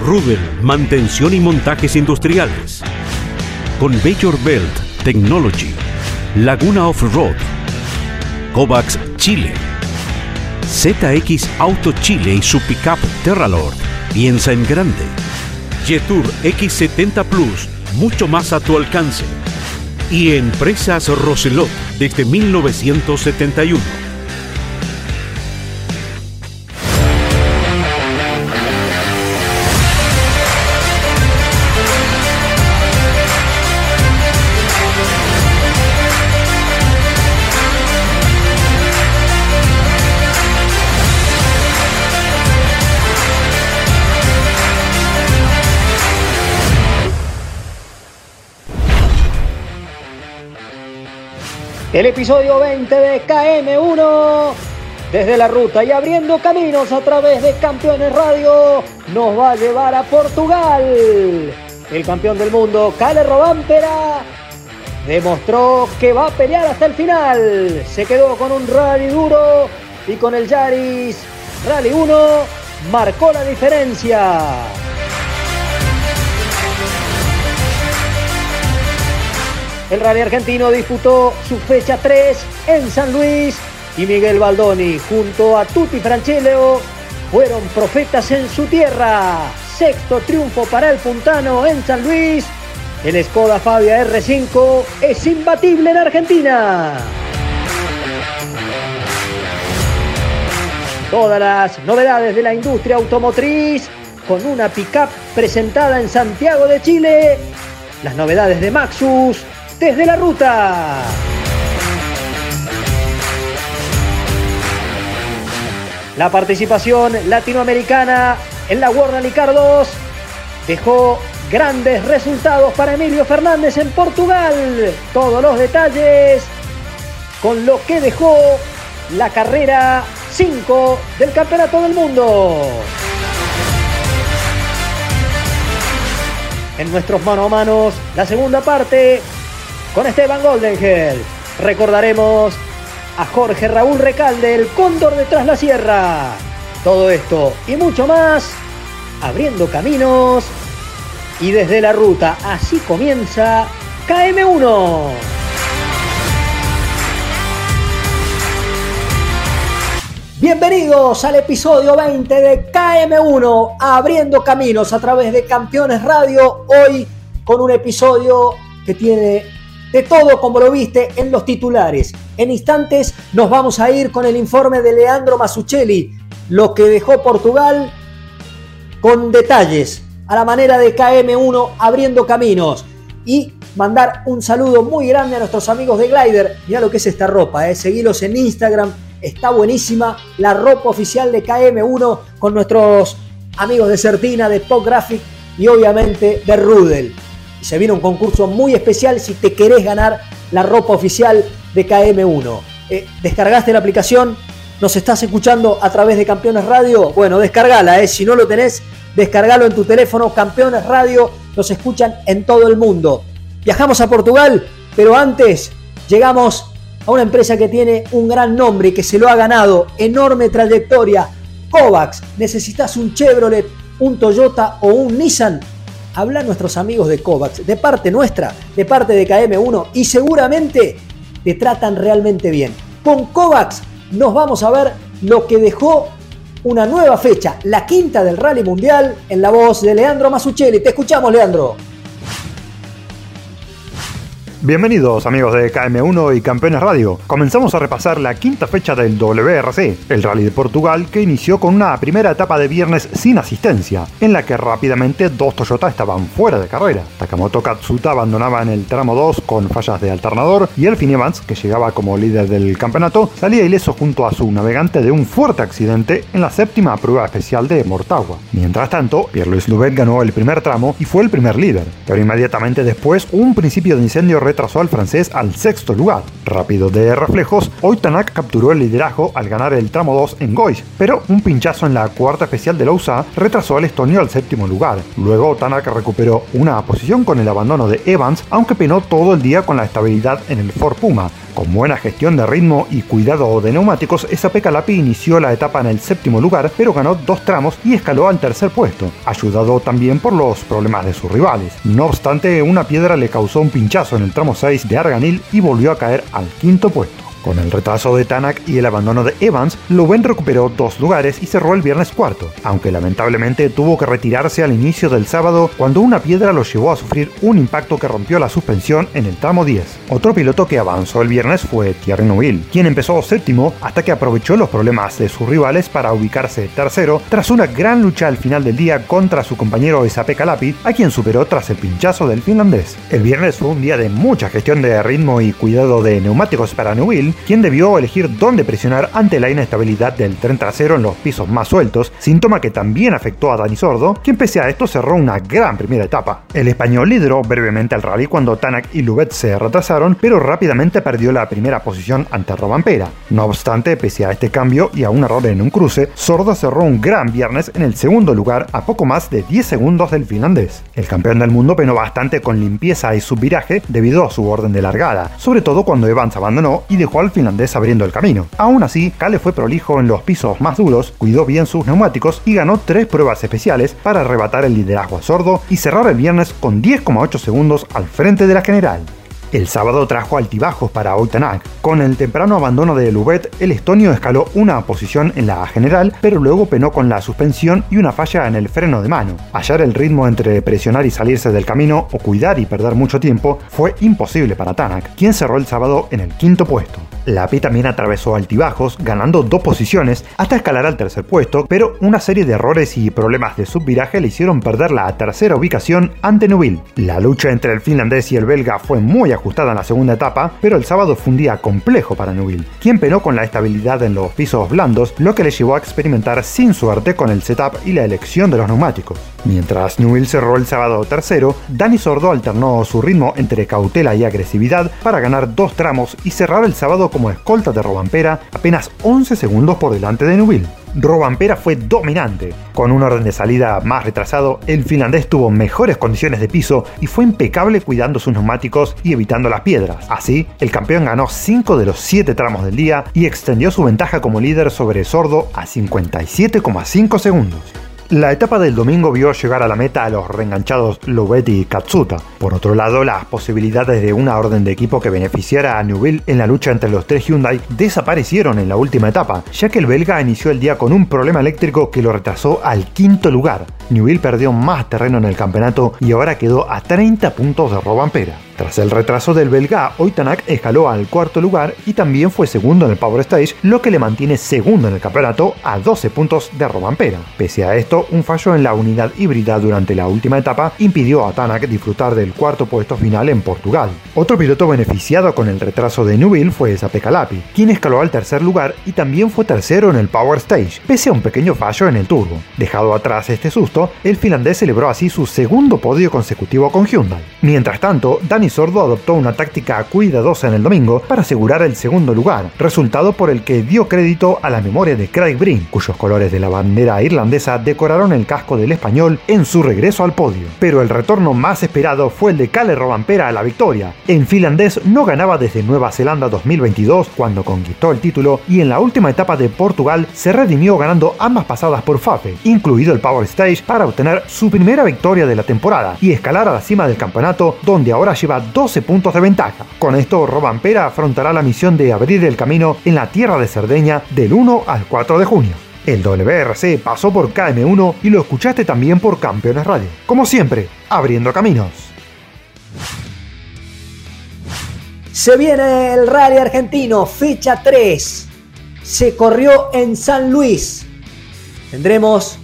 Rubel, mantención y montajes industriales. Con Major Belt Technology. Laguna Off-Road. Kovacs Chile. ZX Auto Chile y su pickup Terralord. Piensa en grande. Jetour X70 Plus, mucho más a tu alcance. Y Empresas Roselot desde 1971. El episodio 20 de KM1 desde la ruta y abriendo caminos a través de Campeones Radio nos va a llevar a Portugal. El campeón del mundo, Cale Robampera, demostró que va a pelear hasta el final. Se quedó con un rally duro y con el Yaris Rally 1 marcó la diferencia. El Rally Argentino disputó su fecha 3 en San Luis y Miguel Baldoni junto a Tutti Franchello fueron profetas en su tierra. Sexto triunfo para el puntano en San Luis. El Skoda Fabia R5 es imbatible en Argentina. Todas las novedades de la industria automotriz con una pickup presentada en Santiago de Chile. Las novedades de Maxus, desde la ruta. La participación latinoamericana en la World Rally Car 2 dejó grandes resultados para Emilio Fernández en Portugal. Todos los detalles con lo que dejó la carrera 5 del Campeonato del Mundo. En nuestros mano a manos, la segunda parte con Esteban Goldenhel. Recordaremos a Jorge Raúl Recalde, el cóndor detrás la sierra. Todo esto y mucho más, abriendo caminos y desde la ruta. Así comienza KM1. Bienvenidos al episodio 20 de KM1, abriendo caminos a través de Campeones Radio. Hoy con un episodio que tiene de todo como lo viste en los titulares. En instantes nos vamos a ir con el informe de Leandro Masuccelli, lo que dejó Portugal con detalles a la manera de KM1 abriendo caminos y mandar un saludo muy grande a nuestros amigos de Glider. Mira lo que es esta ropa, eh. seguilos en Instagram, está buenísima la ropa oficial de KM1 con nuestros amigos de Certina, de Pop Graphic y obviamente de Rudel. Y se viene un concurso muy especial si te querés ganar la ropa oficial de KM1. Eh, ¿Descargaste la aplicación? ¿Nos estás escuchando a través de Campeones Radio? Bueno, descargala, eh. si no lo tenés, descargalo en tu teléfono. Campeones Radio nos escuchan en todo el mundo. Viajamos a Portugal, pero antes llegamos a una empresa que tiene un gran nombre y que se lo ha ganado, enorme trayectoria. Kovacs, necesitas un Chevrolet, un Toyota o un Nissan habla nuestros amigos de Kovacs, de parte nuestra, de parte de KM1 y seguramente te tratan realmente bien. Con Kovacs nos vamos a ver lo que dejó una nueva fecha, la quinta del Rally Mundial, en la voz de Leandro Masuccelli. Te escuchamos, Leandro. Bienvenidos amigos de KM1 y Campeones Radio. Comenzamos a repasar la quinta fecha del WRC, el Rally de Portugal, que inició con una primera etapa de viernes sin asistencia, en la que rápidamente dos Toyota estaban fuera de carrera. Takamoto Katsuta abandonaba en el tramo 2 con fallas de alternador y Elfin Evans, que llegaba como líder del campeonato, salía ileso junto a su navegante de un fuerte accidente en la séptima prueba especial de Mortagua. Mientras tanto, Pierre-Louis Louvet ganó el primer tramo y fue el primer líder, pero inmediatamente después un principio de incendio retrasó al francés al sexto lugar. Rápido de reflejos, Oitanak capturó el liderazgo al ganar el tramo 2 en Gois, pero un pinchazo en la cuarta especial de Lausa retrasó al estonio al séptimo lugar. Luego Tanak recuperó una posición con el abandono de Evans, aunque penó todo el día con la estabilidad en el Ford Puma. Con buena gestión de ritmo y cuidado de neumáticos, SAP Calapi inició la etapa en el séptimo lugar, pero ganó dos tramos y escaló al tercer puesto, ayudado también por los problemas de sus rivales. No obstante, una piedra le causó un pinchazo en el tramo 6 de Arganil y volvió a caer al quinto puesto. Con el retraso de Tanak y el abandono de Evans, Lowen recuperó dos lugares y cerró el viernes cuarto, aunque lamentablemente tuvo que retirarse al inicio del sábado cuando una piedra lo llevó a sufrir un impacto que rompió la suspensión en el tramo 10. Otro piloto que avanzó el viernes fue Thierry Neuville, quien empezó séptimo hasta que aprovechó los problemas de sus rivales para ubicarse tercero tras una gran lucha al final del día contra su compañero Esape Calapi, a quien superó tras el pinchazo del finlandés. El viernes fue un día de mucha gestión de ritmo y cuidado de neumáticos para Neuville, quien debió elegir dónde presionar ante la inestabilidad del tren trasero en los pisos más sueltos, síntoma que también afectó a Dani Sordo, quien pese a esto cerró una gran primera etapa. El español lideró brevemente el rally cuando Tanak y Lubet se retrasaron, pero rápidamente perdió la primera posición ante Robampera. No obstante, pese a este cambio y a un error en un cruce, Sordo cerró un gran viernes en el segundo lugar a poco más de 10 segundos del finlandés. El campeón del mundo penó bastante con limpieza y subviraje debido a su orden de largada, sobre todo cuando Evans abandonó y dejó al finlandés abriendo el camino. Aún así, Kale fue prolijo en los pisos más duros, cuidó bien sus neumáticos y ganó tres pruebas especiales para arrebatar el liderazgo a sordo y cerrar el viernes con 10,8 segundos al frente de la general. El sábado trajo altibajos para Oitanak. Con el temprano abandono de Lubet, el estonio escaló una posición en la general, pero luego penó con la suspensión y una falla en el freno de mano. Hallar el ritmo entre presionar y salirse del camino o cuidar y perder mucho tiempo fue imposible para Tanak, quien cerró el sábado en el quinto puesto. La P también atravesó altibajos, ganando dos posiciones hasta escalar al tercer puesto, pero una serie de errores y problemas de subviraje le hicieron perder la tercera ubicación ante Nubil. La lucha entre el finlandés y el belga fue muy ajustada en la segunda etapa, pero el sábado fue un día complejo para Nubil, quien penó con la estabilidad en los pisos blandos, lo que le llevó a experimentar sin suerte con el setup y la elección de los neumáticos. Mientras Newell cerró el sábado tercero, Dani Sordo alternó su ritmo entre cautela y agresividad para ganar dos tramos y cerrar el sábado como escolta de Robampera apenas 11 segundos por delante de Newell. Robampera fue dominante. Con un orden de salida más retrasado, el finlandés tuvo mejores condiciones de piso y fue impecable cuidando sus neumáticos y evitando las piedras. Así, el campeón ganó 5 de los 7 tramos del día y extendió su ventaja como líder sobre Sordo a 57,5 segundos. La etapa del domingo vio llegar a la meta a los reenganchados Lobetti y Katsuta. Por otro lado, las posibilidades de una orden de equipo que beneficiara a Neuville en la lucha entre los tres Hyundai desaparecieron en la última etapa, ya que el belga inició el día con un problema eléctrico que lo retrasó al quinto lugar. Newville perdió más terreno en el campeonato y ahora quedó a 30 puntos de Robampera. Tras el retraso del belga, Oitanak escaló al cuarto lugar y también fue segundo en el Power Stage, lo que le mantiene segundo en el campeonato a 12 puntos de Robampera. Pese a esto, un fallo en la unidad híbrida durante la última etapa impidió a Tanak disfrutar del cuarto puesto final en Portugal. Otro piloto beneficiado con el retraso de Newville fue Sape Calapi, quien escaló al tercer lugar y también fue tercero en el Power Stage, pese a un pequeño fallo en el turbo. Dejado atrás este susto, el finlandés celebró así su segundo podio consecutivo con Hyundai. Mientras tanto, Dani Sordo adoptó una táctica cuidadosa en el domingo para asegurar el segundo lugar, resultado por el que dio crédito a la memoria de Craig Breen, cuyos colores de la bandera irlandesa decoraron el casco del español en su regreso al podio. Pero el retorno más esperado fue el de Kalle Robampera a la victoria. En finlandés no ganaba desde Nueva Zelanda 2022 cuando conquistó el título y en la última etapa de Portugal se redimió ganando ambas pasadas por Fafe, incluido el Power Stage para obtener su primera victoria de la temporada y escalar a la cima del campeonato donde ahora lleva 12 puntos de ventaja. Con esto, Robampera afrontará la misión de abrir el camino en la tierra de Cerdeña del 1 al 4 de junio. El WRC pasó por KM1 y lo escuchaste también por Campeones Radio. Como siempre, abriendo caminos. Se viene el rally argentino, fecha 3. Se corrió en San Luis. Tendremos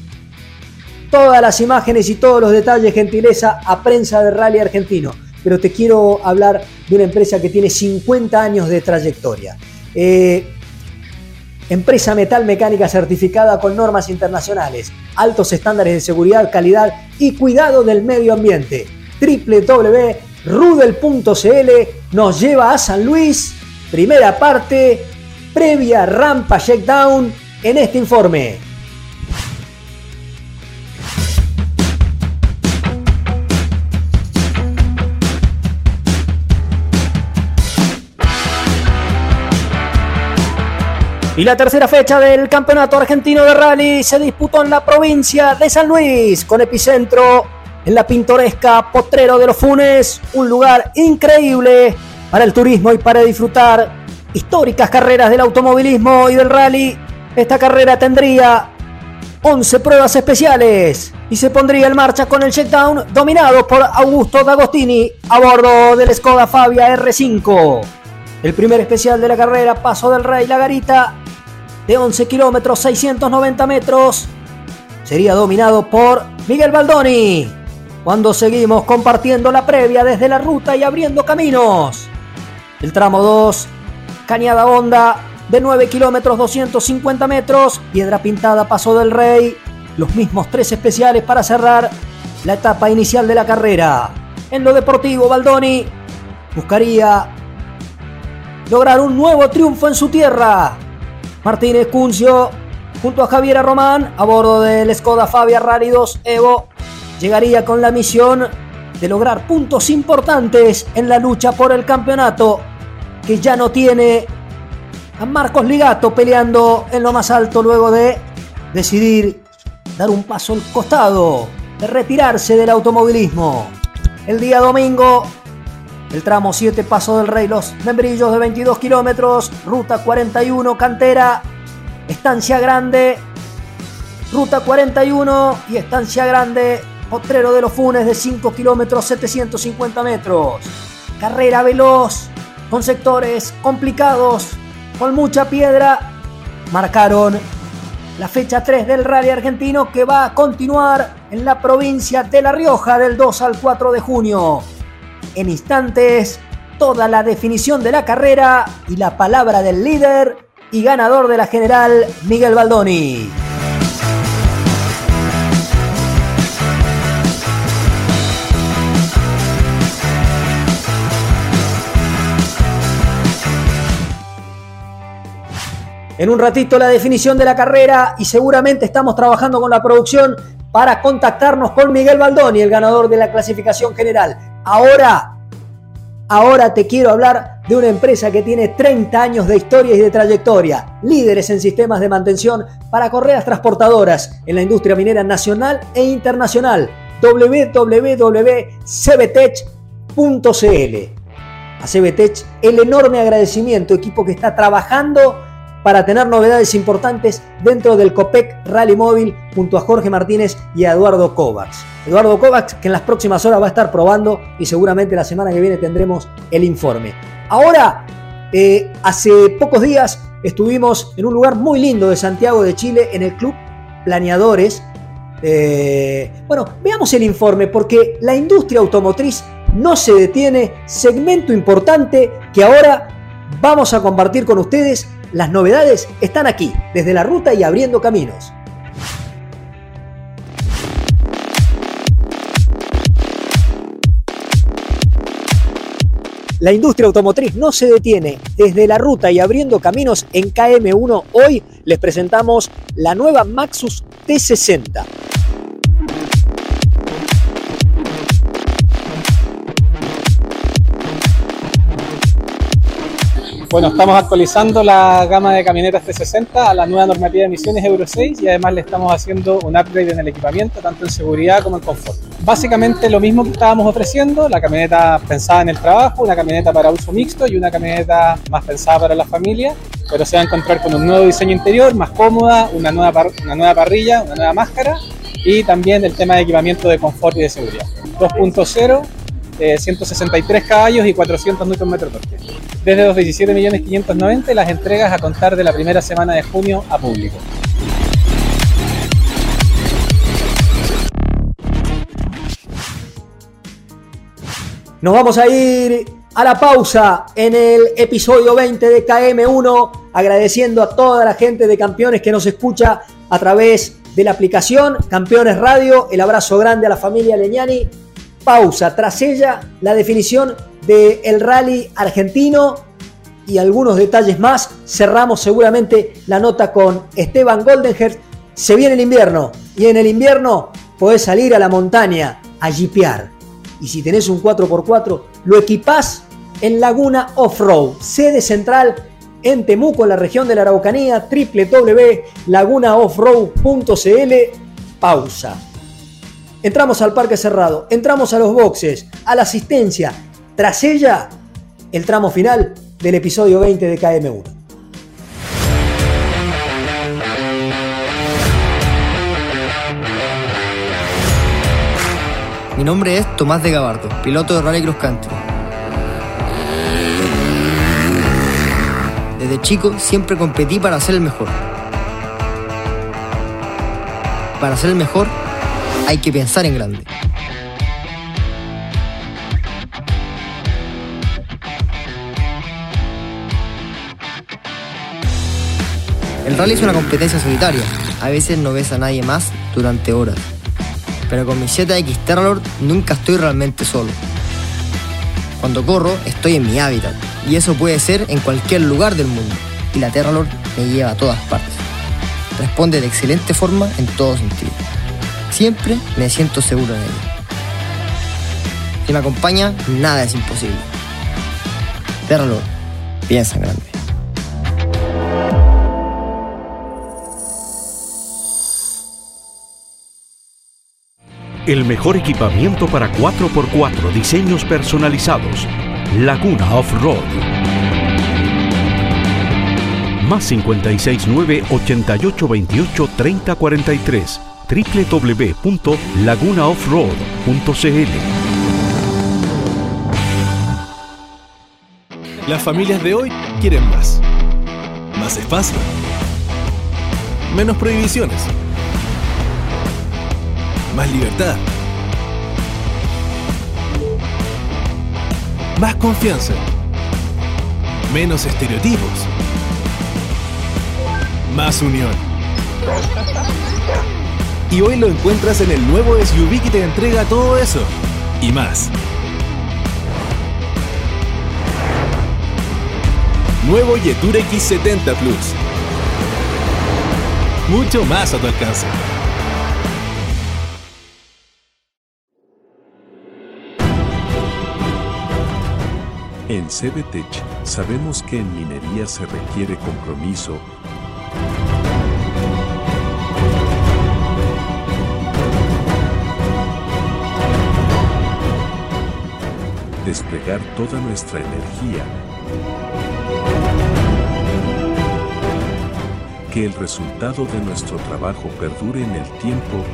todas las imágenes y todos los detalles, gentileza, a prensa del rally argentino. Pero te quiero hablar de una empresa que tiene 50 años de trayectoria. Eh, empresa metal mecánica certificada con normas internacionales, altos estándares de seguridad, calidad y cuidado del medio ambiente. www.rudel.cl nos lleva a San Luis, primera parte, previa rampa checkdown en este informe. Y la tercera fecha del Campeonato Argentino de Rally se disputó en la provincia de San Luis, con epicentro en la pintoresca Potrero de los Funes, un lugar increíble para el turismo y para disfrutar históricas carreras del automovilismo y del rally. Esta carrera tendría 11 pruebas especiales y se pondría en marcha con el checkdown dominado por Augusto D'Agostini a bordo del Skoda Fabia R5. El primer especial de la carrera, Paso del Rey La Garita, de 11 kilómetros 690 metros sería dominado por Miguel Baldoni. Cuando seguimos compartiendo la previa desde la ruta y abriendo caminos. El tramo 2, Cañada Honda de 9 kilómetros 250 metros, Piedra Pintada Paso del Rey, los mismos tres especiales para cerrar la etapa inicial de la carrera. En lo deportivo, Baldoni buscaría lograr un nuevo triunfo en su tierra Martínez Cuncio junto a Javier Román a bordo del Skoda Fabia Rally 2 Evo llegaría con la misión de lograr puntos importantes en la lucha por el campeonato que ya no tiene a Marcos Ligato peleando en lo más alto luego de decidir dar un paso al costado, de retirarse del automovilismo. El día domingo, el tramo 7 Paso del Rey, los membrillos de 22 kilómetros, ruta 41 Cantera, Estancia Grande, ruta 41 y Estancia Grande, Potrero de los Funes de 5 kilómetros 750 metros. Carrera veloz, con sectores complicados, con mucha piedra, marcaron la fecha 3 del rally argentino que va a continuar en la provincia de La Rioja del 2 al 4 de junio. En instantes, toda la definición de la carrera y la palabra del líder y ganador de la general, Miguel Baldoni. En un ratito la definición de la carrera y seguramente estamos trabajando con la producción para contactarnos con Miguel Baldoni, el ganador de la clasificación general. Ahora, ahora te quiero hablar de una empresa que tiene 30 años de historia y de trayectoria, líderes en sistemas de mantención para correas transportadoras en la industria minera nacional e internacional. www.cbtech.cl. A CBTech el enorme agradecimiento, equipo que está trabajando para tener novedades importantes dentro del COPEC Rally Móvil junto a Jorge Martínez y a Eduardo Kovacs. Eduardo Kovacs que en las próximas horas va a estar probando y seguramente la semana que viene tendremos el informe. Ahora, eh, hace pocos días estuvimos en un lugar muy lindo de Santiago de Chile, en el Club Planeadores. Eh, bueno, veamos el informe porque la industria automotriz no se detiene, segmento importante que ahora vamos a compartir con ustedes las novedades están aquí, desde la ruta y abriendo caminos. La industria automotriz no se detiene. Desde la ruta y abriendo caminos en KM1, hoy les presentamos la nueva Maxus T60 Bueno, estamos actualizando la gama de camionetas T60 a la nueva normativa de emisiones Euro 6 y además le estamos haciendo un upgrade en el equipamiento, tanto en seguridad como en confort. Básicamente lo mismo que estábamos ofreciendo, la camioneta pensada en el trabajo, una camioneta para uso mixto y una camioneta más pensada para la familia, pero se va a encontrar con un nuevo diseño interior, más cómoda, una nueva, una nueva parrilla, una nueva máscara y también el tema de equipamiento de confort y de seguridad. 2.0 163 caballos y 400 Nm torque. Desde los 17.590 las entregas a contar de la primera semana de junio a público. Nos vamos a ir a la pausa en el episodio 20 de KM1, agradeciendo a toda la gente de Campeones que nos escucha a través de la aplicación Campeones Radio. El abrazo grande a la familia Leñani. Pausa, tras ella la definición del rally argentino y algunos detalles más. Cerramos seguramente la nota con Esteban Goldenherz. Se viene el invierno y en el invierno podés salir a la montaña a jipear y si tenés un 4x4, lo equipás en Laguna Off-Road, sede central en Temuco, en la región de la Araucanía, www.lagunaoffroad.cl. Pausa. Entramos al parque cerrado, entramos a los boxes, a la asistencia. Tras ella, el tramo final del episodio 20 de KM1. Mi nombre es Tomás de Gabardo, piloto de Rally Cross Country. Desde chico siempre competí para ser el mejor. Para ser el mejor hay que pensar en grande. El rally es una competencia solitaria. A veces no ves a nadie más durante horas pero con mi ZX Terralord nunca estoy realmente solo. Cuando corro, estoy en mi hábitat, y eso puede ser en cualquier lugar del mundo, y la Terralord me lleva a todas partes. Responde de excelente forma en todo sentido. Siempre me siento seguro en ella. Si me acompaña, nada es imposible. Terralord, piensa en grande. El mejor equipamiento para 4x4 diseños personalizados. Laguna Off-Road. Más 569 8828 3043 www.lagunaoffroad.cl Las familias de hoy quieren más. Más espacio. Menos prohibiciones más libertad, más confianza, menos estereotipos, más unión. Y hoy lo encuentras en el nuevo SUV que te entrega todo eso y más. Nuevo Yetur X70 Plus. Mucho más a tu alcance. En CBTech sabemos que en minería se requiere compromiso, desplegar toda nuestra energía, que el resultado de nuestro trabajo perdure en el tiempo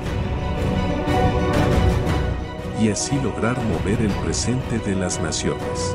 y así lograr mover el presente de las naciones.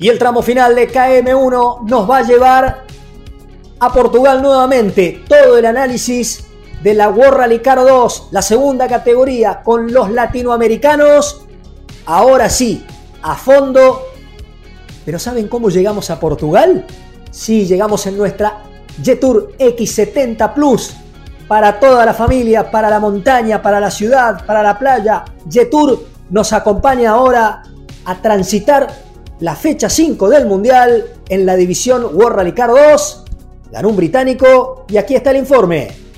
Y el tramo final de KM1 nos va a llevar a Portugal nuevamente. Todo el análisis de la World Rally Car 2, la segunda categoría con los latinoamericanos. Ahora sí, a fondo. Pero ¿saben cómo llegamos a Portugal? Sí, llegamos en nuestra Jetour X70 Plus. Para toda la familia, para la montaña, para la ciudad, para la playa. Jetour nos acompaña ahora a transitar la fecha 5 del Mundial en la división World Rally Car 2. Ganó un británico y aquí está el informe.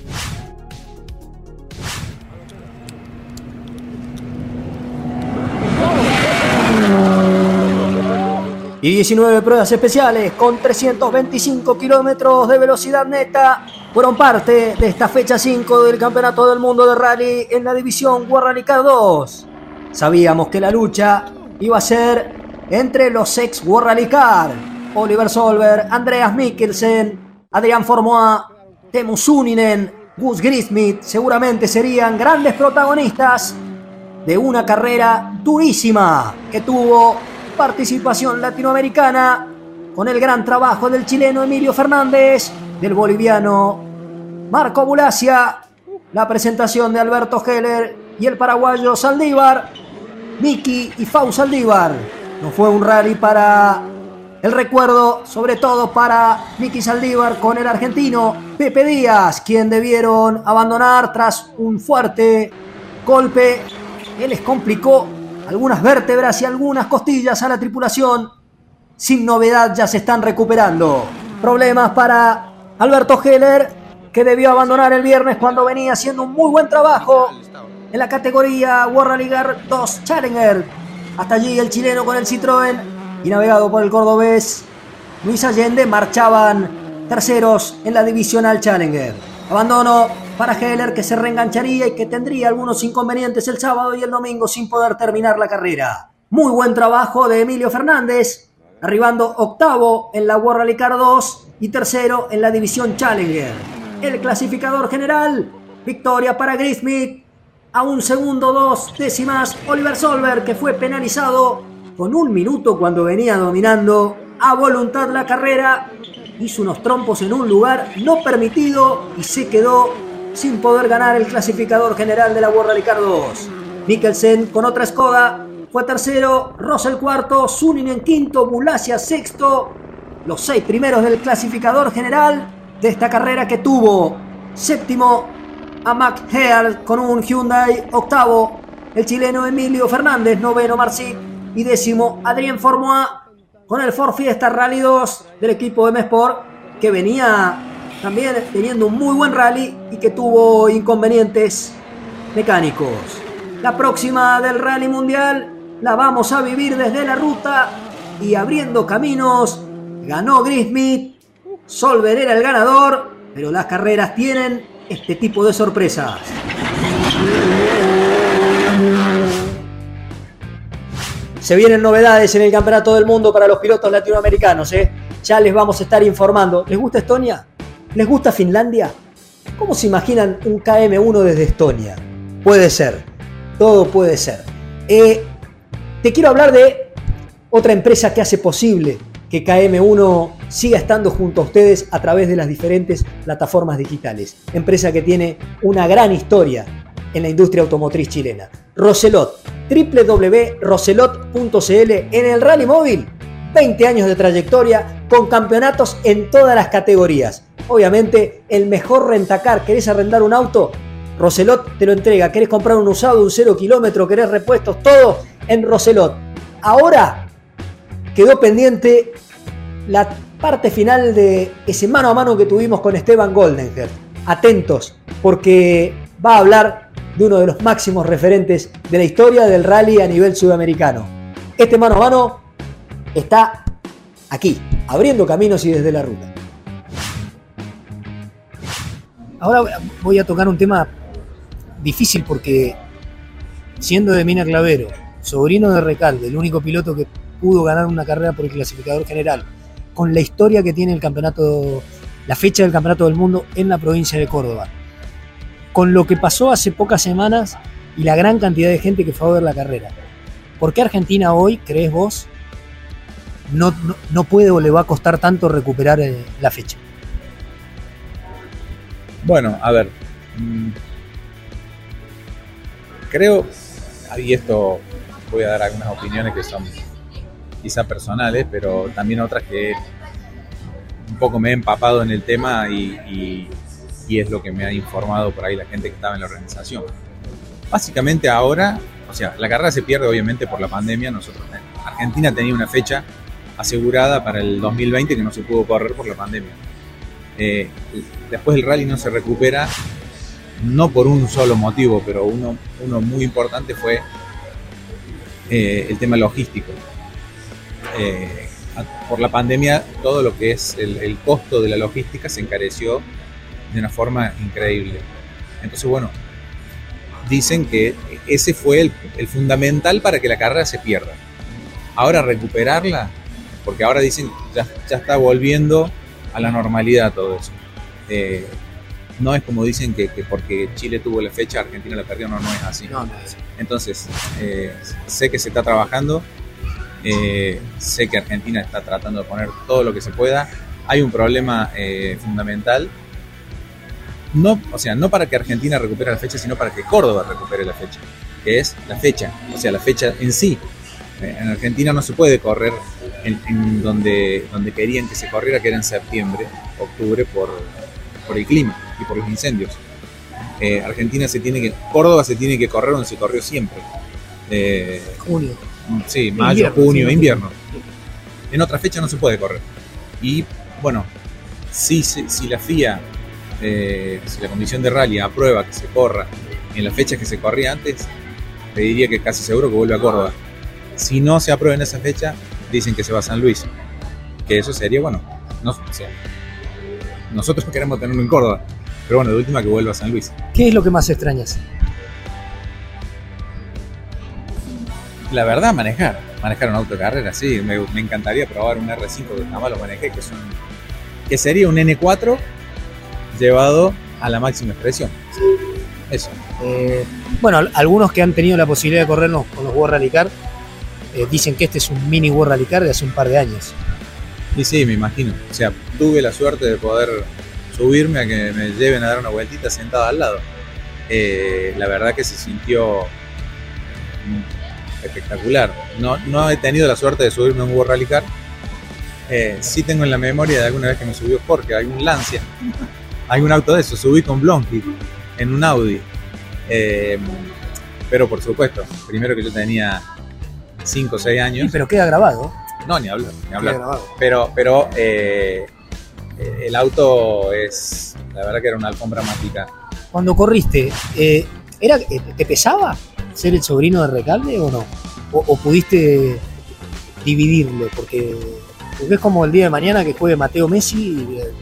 Y 19 pruebas especiales con 325 kilómetros de velocidad neta fueron parte de esta fecha 5 del Campeonato del Mundo de Rally en la división World Rally Car 2. Sabíamos que la lucha iba a ser entre los ex World Rally Car, Oliver Solver, Andreas Mikkelsen, Adrián Formoa, Temu Suninen, Gus Grismith, seguramente serían grandes protagonistas de una carrera durísima que tuvo participación latinoamericana con el gran trabajo del chileno Emilio Fernández, del boliviano Marco Bulacia, la presentación de Alberto Heller y el paraguayo Saldívar, Miki y Fau Saldívar. No fue un rally para el recuerdo, sobre todo para Miki Saldívar con el argentino Pepe Díaz, quien debieron abandonar tras un fuerte golpe que les complicó algunas vértebras y algunas costillas a la tripulación. Sin novedad ya se están recuperando. Problemas para Alberto Heller, que debió abandonar el viernes cuando venía haciendo un muy buen trabajo en la categoría World Rally 2 Challenger hasta allí el chileno con el Citroën y navegado por el cordobés Luis Allende marchaban terceros en la divisional Challenger. Abandono para Heller que se reengancharía y que tendría algunos inconvenientes el sábado y el domingo sin poder terminar la carrera. Muy buen trabajo de Emilio Fernández, arribando octavo en la World Rally Car 2 y tercero en la división Challenger. El clasificador general, victoria para Grismith, a un segundo dos décimas Oliver Solver que fue penalizado con un minuto cuando venía dominando a voluntad la carrera, hizo unos trompos en un lugar no permitido y se quedó sin poder ganar el clasificador general de la World Rally Car 2. Mikkelsen con otra escoda fue tercero, Russell cuarto, en quinto, Bulacia sexto, los seis primeros del clasificador general de esta carrera que tuvo séptimo a Mac con un Hyundai octavo, el chileno Emilio Fernández, noveno Marci y décimo Adrien Formoa con el Ford Fiesta Rally 2 del equipo M Sport que venía también teniendo un muy buen rally y que tuvo inconvenientes mecánicos. La próxima del Rally Mundial la vamos a vivir desde la ruta y abriendo caminos. Ganó Grismith, Solver era el ganador, pero las carreras tienen este tipo de sorpresas. Se vienen novedades en el Campeonato del Mundo para los pilotos latinoamericanos. ¿eh? Ya les vamos a estar informando. ¿Les gusta Estonia? ¿Les gusta Finlandia? ¿Cómo se imaginan un KM1 desde Estonia? Puede ser, todo puede ser. Eh, te quiero hablar de otra empresa que hace posible que KM1 siga estando junto a ustedes a través de las diferentes plataformas digitales. Empresa que tiene una gran historia en la industria automotriz chilena. Roselot, www.roselot.cl en el rally móvil. 20 años de trayectoria con campeonatos en todas las categorías. Obviamente, el mejor rentacar. ¿Querés arrendar un auto? Roselot te lo entrega. ¿Querés comprar un usado, un cero kilómetro? ¿Querés repuestos? Todo en Roselot. Ahora quedó pendiente la parte final de ese mano a mano que tuvimos con Esteban Goldenger. Atentos, porque va a hablar de uno de los máximos referentes de la historia del rally a nivel sudamericano. Este mano a mano está aquí, abriendo caminos y desde la ruta. Ahora voy a tocar un tema difícil porque siendo de Mina Clavero, sobrino de Recalde, el único piloto que pudo ganar una carrera por el clasificador general, con la historia que tiene el campeonato, la fecha del campeonato del mundo en la provincia de Córdoba, con lo que pasó hace pocas semanas y la gran cantidad de gente que fue a ver la carrera. ¿Por qué Argentina hoy, crees vos, no, no, puede o le va a costar tanto recuperar eh, la fecha? Bueno, a ver, mm, creo, y esto voy a dar algunas opiniones que son quizá personales, pero también otras que un poco me he empapado en el tema y, es lo que me ha informado por ahí la gente que estaba en la organización. Básicamente ahora, o sea, la carrera se pierde obviamente por la pandemia. Nosotros, Argentina tenía una fecha asegurada para el 2020 que no se pudo correr por la pandemia. Eh, después el rally no se recupera, no por un solo motivo, pero uno, muy importante fue eh, el tema logístico. Eh, por la pandemia todo lo que es el, costo de la logística se encareció de una forma increíble. Entonces, bueno, dicen que ese fue el, fundamental para que la carrera se pierda. Ahora recuperarla, porque ahora dicen ya, ya está volviendo a la normalidad todo eso. Eh, no es como dicen que, porque Chile tuvo la fecha, Argentina la perdió, no, no es así. Entonces, eh, sé que se está trabajando, eh, sé que Argentina está tratando de poner todo lo que se pueda. Hay un problema eh, fundamental. No, o sea, no para que Argentina recupere la fecha, sino para que Córdoba recupere la fecha, que es la fecha, o sea, la fecha en sí. Eh, en Argentina no se puede correr en, donde, donde querían que se corriera, que era en septiembre, octubre, por, por el clima y por los incendios. Argentina se tiene que, Córdoba se tiene que correr donde se corrió siempre. Junio Sí, mayo, junio, invierno. En otra fecha no se puede correr. Y bueno, si, si, la FIA, eh, si la Comisión de Rally aprueba que se corra en las fechas que se corría antes, pediría que casi seguro que vuelva a Córdoba. Si no se aprueba en esa fecha, dicen que se va a San Luis. Que eso sería, bueno, no, o sea, nosotros queremos tenerlo en Córdoba, pero bueno, de última que vuelva a San Luis. ¿Qué es lo que más extrañas? La verdad, manejar. Manejar un auto de carrera, sí. Me, encantaría probar un R5 que jamás lo manejé, que, es que sería un N4 llevado a la máxima expresión. Eso. Eh, bueno, algunos que han tenido la posibilidad de corrernos con los World Rally Car eh, dicen que este es un mini World Rally Car de hace un par de años. Y sí, me imagino. O sea, tuve la suerte de poder subirme a que me lleven a dar una vueltita sentado al lado. Eh, la verdad que se sintió espectacular. No, no he tenido la suerte de subirme a un World Rally Car. Eh, sí tengo en la memoria de alguna vez que me subió Jorge, hay un Lancia, hay un auto de eso, subí con Blonky en un Audi. Eh, pero por supuesto, primero que yo tenía 5 o 6 años. pero queda grabado. No, ni hablar, ni hablar. Pero, pero eh, el auto es, la verdad que era una alfombra mágica. Cuando corriste, ¿era, ¿te pesaba? Ser el sobrino de Recalde o no? ¿O, pudiste dividirlo? Porque, porque, es como el día de mañana que juegue Mateo Messi. Y, eh,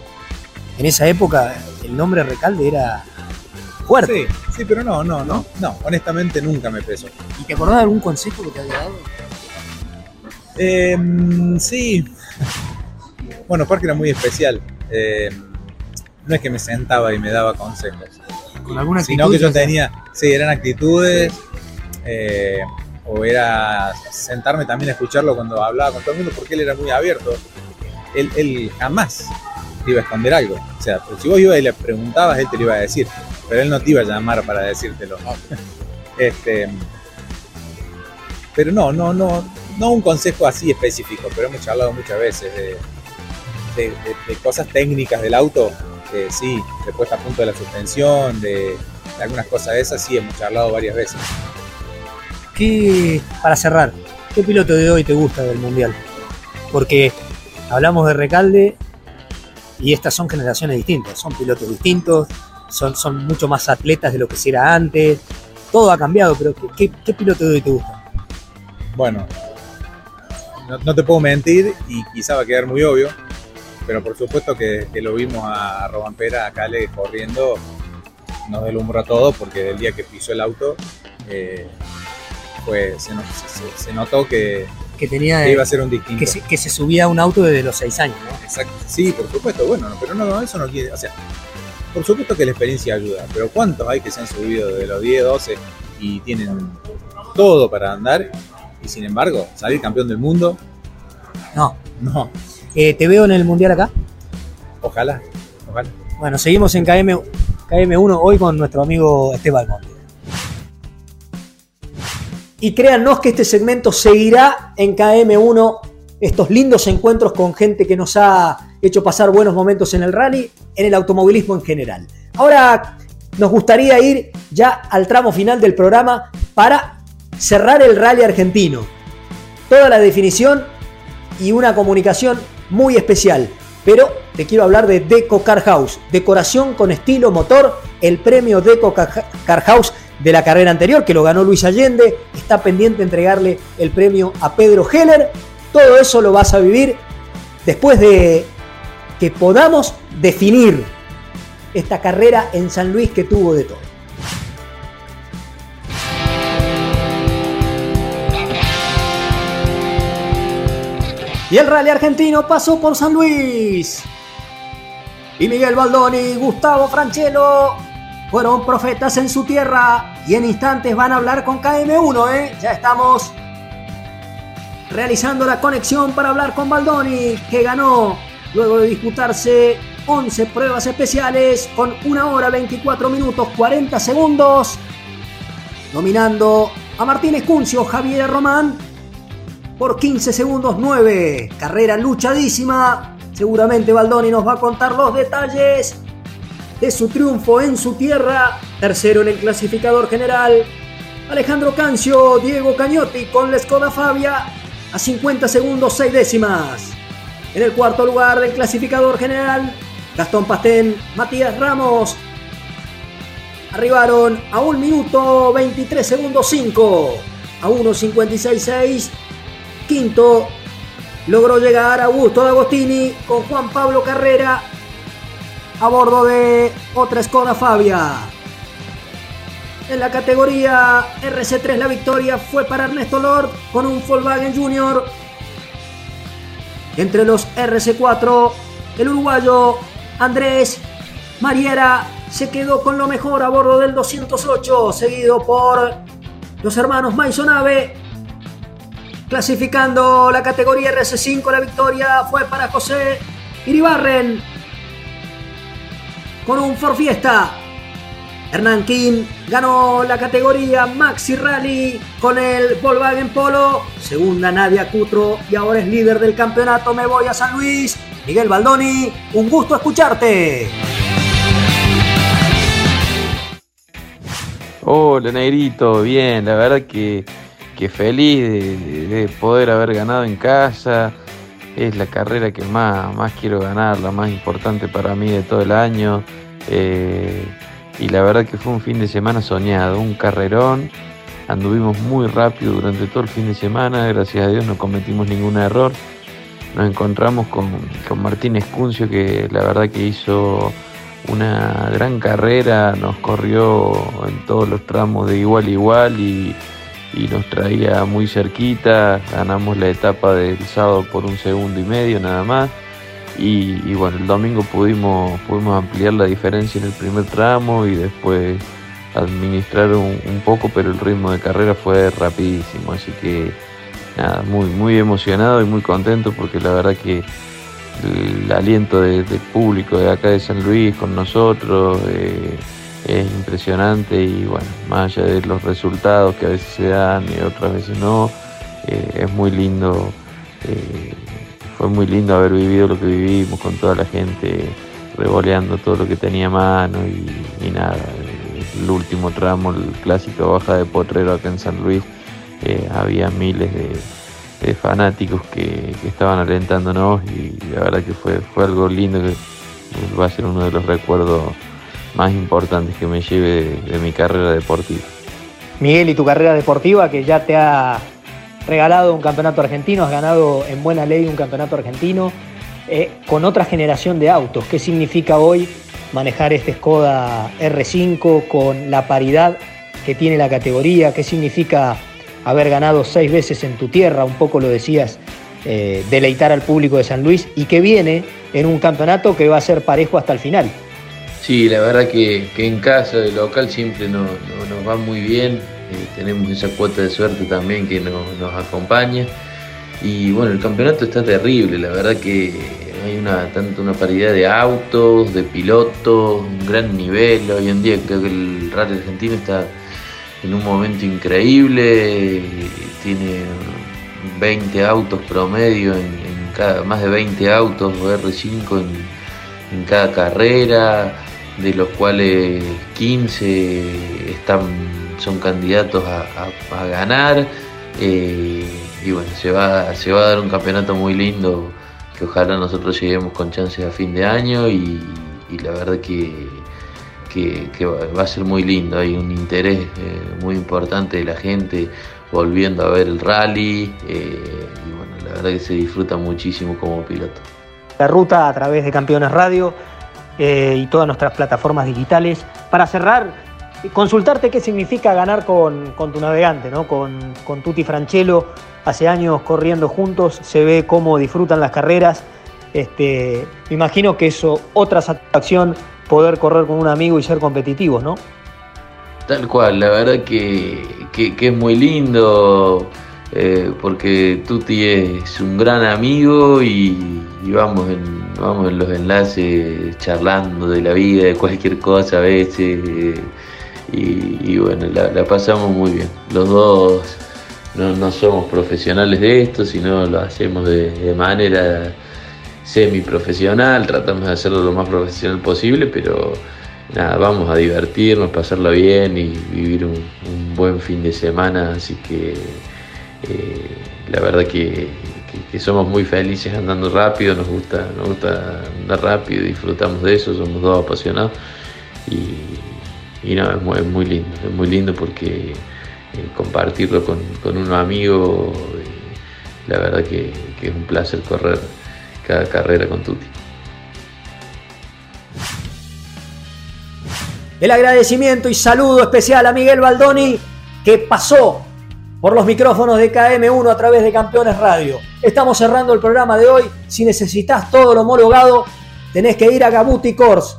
en esa época el nombre Recalde era fuerte. Sí, sí, pero no, no, no, no, honestamente nunca me pesó. ¿Y te acordás de algún consejo que te haya dado? Em, sí. Bueno, Parque era muy especial. Eh, no es que me sentaba y me daba consejos. Con alguna Sino actitud, que yo tenía, sí, eran actitudes, eh, o era sentarme también a escucharlo cuando hablaba con todo el mundo, porque él era muy abierto. Él, él jamás te iba a esconder algo. O sea, pero si vos ibas y le preguntabas, él te lo iba a decir, pero él no te iba a llamar para decírtelo. este, pero no, no, no, no un consejo así específico, pero hemos charlado muchas veces de, de- de- de cosas técnicas del auto, que sí, de puesta a punto de la suspensión, de, de algunas cosas de esas, sí hemos charlado varias veces. ¿Qué- para cerrar, ¿qué piloto de hoy te gusta del Mundial? Porque hablamos de Recalde y estas son generaciones distintas, son pilotos distintos, son, mucho más atletas de lo que se era antes, todo ha cambiado, pero ¿qué, piloto de hoy te gusta? Bueno, no, te puedo mentir y quizá va a quedar muy obvio, pero por supuesto que, lo vimos a Robampera, a Cale corriendo, nos deslumbró a todos porque del día que pisó el auto eh, fue, se, no- se- se notó que, Que tenía que iba a ser un distinto. que se, que se subía a un auto desde los seis años, ¿no? Exacto. Sí, por supuesto, bueno, no, pero no, eso no quiere, o sea, por supuesto que la experiencia ayuda, pero ¿cuántos hay que se han subido desde los 10, 12 y tienen todo para andar y sin embargo salir campeón del mundo? No. No, Eh, ¿Te veo en el Mundial acá? ojalá, ojalá. Bueno, seguimos en KM, KM1 hoy con nuestro amigo Esteban Monte. Y créannos que este segmento seguirá en KM1, estos lindos encuentros con gente que nos ha hecho pasar buenos momentos en el rally, en el automovilismo en general. Ahora nos gustaría ir ya al tramo final del programa para cerrar el rally argentino. Toda la definición y una comunicación muy especial. Pero te quiero hablar de Deco Car House, decoración con estilo motor, el premio Deco Ca- Car House de la carrera anterior, que lo ganó Luis Allende, está pendiente entregarle el premio a Pedro Heller. Todo eso lo vas a vivir después de que podamos definir esta carrera en San Luis que tuvo de todo. Y el rally argentino pasó por San Luis. Y Miguel Baldoni Gustavo Franchelo fueron profetas en su tierra y en instantes van a hablar con KM1, ¿eh? Ya estamos realizando la conexión para hablar con Baldoni, que ganó luego de disputarse 11 pruebas especiales con 1 hora 24 minutos 40 segundos, dominando a Martínez Cuncio, Javier Román por 15 segundos 9. Carrera luchadísima. Seguramente Baldoni nos va a contar los detalles de su triunfo en su tierra. Tercero en el clasificador general. Alejandro Cancio, Diego Cañotti con la Skoda Fabia a 50 segundos 6 décimas. En el cuarto lugar del clasificador general, Gastón Pastén, Matías Ramos. Arribaron a 1 minuto 23 segundos 5. A 1.56.6. Quinto logró llegar Augusto D'Agostini con Juan Pablo Carrera a bordo de otra Skoda Fabia. En la categoría RC3 la victoria fue para Ernesto Lord con un Volkswagen Junior. Entre los RC4, el uruguayo Andrés Mariera se quedó con lo mejor a bordo del 208, seguido por los hermanos Maisonave Clasificando la categoría RC5, la victoria fue para José Iribarren con un Ford Fiesta. Hernán King ganó la categoría Maxi Rally con el Volkswagen Polo. Segunda Nadia Cutro y ahora es líder del campeonato. Me voy a San Luis. Miguel Baldoni, un gusto escucharte. Hola Negrito, bien, la verdad que, que feliz de, de poder haber ganado en casa. Es la carrera que más, más quiero ganar, la más importante para mí de todo el año. Eh, y la verdad que fue un fin de semana soñado, un carrerón. Anduvimos muy rápido durante todo el fin de semana, gracias a Dios no cometimos ningún error. Nos encontramos con, con Martín Escuncio que la verdad que hizo una gran carrera, nos corrió en todos los tramos de igual a igual y, y nos traía muy cerquita, ganamos la etapa del sábado por un segundo y medio nada más. Y, bueno, el domingo pudimos, pudimos ampliar la diferencia en el primer tramo y después administrar un, poco, pero el ritmo de carrera fue rapidísimo, así que nada, muy, muy emocionado y muy contento porque la verdad que el aliento del público de acá de San Luis con nosotros es impresionante y bueno, más allá de los resultados que a veces se dan y otras veces no, eh, es muy lindo, eh, fue muy lindo haber vivido lo que vivimos con toda la gente revoleando todo lo que tenía a mano y, nada, el último tramo, el clásico baja de Potrero acá en San Luis, había miles de fanáticos que, estaban alentándonos y la verdad que fue, fue algo lindo que va a ser uno de los recuerdos más importantes que me lleve de, mi carrera deportiva. Miguel, y tu carrera deportiva que ya te ha regalado un campeonato argentino, has ganado en buena ley un campeonato argentino eh, con otra generación de autos. ¿Qué significa hoy manejar este Skoda R5 con la paridad que tiene la categoría? ¿Qué significa haber ganado seis veces en tu tierra, un poco lo decías, eh, deleitar al público de San Luis y que viene en un campeonato que va a ser parejo hasta el final. Sí, la verdad que, en casa, de local, siempre nos, va muy bien. Eh, tenemos esa cuota de suerte también que nos, acompaña. Y bueno, el campeonato está terrible, la verdad que hay una, tanto una paridad de autos, de pilotos, un gran nivel. Hoy en día creo que el rally argentino está en un momento increíble, tiene 20 autos promedio, en, cada, más de 20 autos R5 en, cada carrera, de los cuales 15 están, son candidatos a, ganar. Eh, y bueno, se va, se va a dar un campeonato muy lindo que ojalá nosotros lleguemos con chances a fin de año y la verdad que que, va a ser muy lindo. Hay un interés eh, muy importante de la gente volviendo a ver el rally eh, y bueno, la verdad que se disfruta muchísimo como piloto. La ruta a través de Campeones Radio eh, y todas nuestras plataformas digitales. Para cerrar, consultarte qué significa ganar con, tu navegante, ¿no? con, con Tuti Franchelo. Hace años corriendo juntos, se ve cómo disfrutan las carreras. Este, imagino que eso, otra satisfacción poder correr con un amigo y ser competitivos, ¿no? Tal cual, la verdad que, es muy lindo eh, porque Tuti es un gran amigo y, vamos, en, vamos en los enlaces charlando de la vida, de cualquier cosa a veces. Eh, y, bueno, la, pasamos muy bien. Los dos no, somos profesionales de esto, sino lo hacemos de manera semi-profesional, tratamos de hacerlo lo más profesional posible, pero nada, vamos a divertirnos, pasarlo bien y vivir un, buen fin de semana, así que eh, la verdad que, somos muy felices andando rápido, nos gusta, nos gusta andar rápido, disfrutamos de eso, somos dos apasionados y, nada, es muy, lindo, es muy lindo porque eh, compartirlo con, un amigo, eh, la verdad que es un placer correr cada carrera con Tuti. El agradecimiento y saludo especial a Miguel Baldoni que pasó por los micrófonos de KM1 a través de Campeones Radio. Estamos cerrando el programa de hoy. Si necesitas todo lo homologado, tenés que ir a Gabuti Course.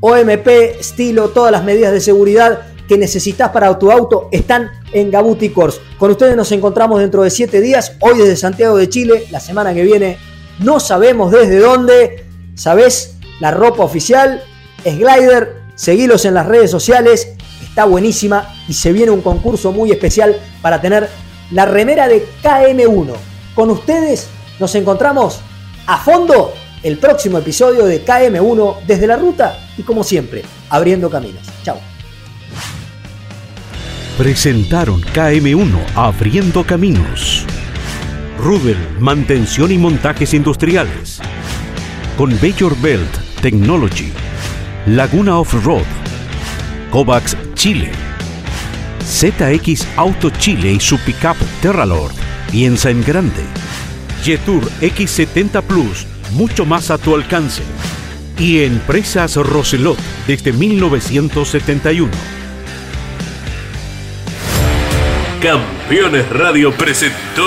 OMP, estilo, todas las medidas de seguridad que necesitas para tu auto están en Gabuti Course. Con ustedes nos encontramos dentro de 7 días, hoy desde Santiago de Chile, la semana que viene no sabemos desde dónde. ¿Sabés? La ropa oficial es Glider. Seguilos en las redes sociales. Está buenísima y se viene un concurso muy especial para tener la remera de KM1. Con ustedes nos encontramos a fondo el próximo episodio de KM1 desde la ruta y como siempre, abriendo caminos. Chao. Presentaron KM1 Abriendo Caminos. Rubel, mantención y montajes industriales. Con Major Belt Technology. Laguna Off-Road. Kovacs Chile. ZX Auto Chile y su pickup Terralord. Piensa en grande. Jetour X70 Plus, mucho más a tu alcance. Y Empresas Roselot desde 1971. Campeones Radio presentó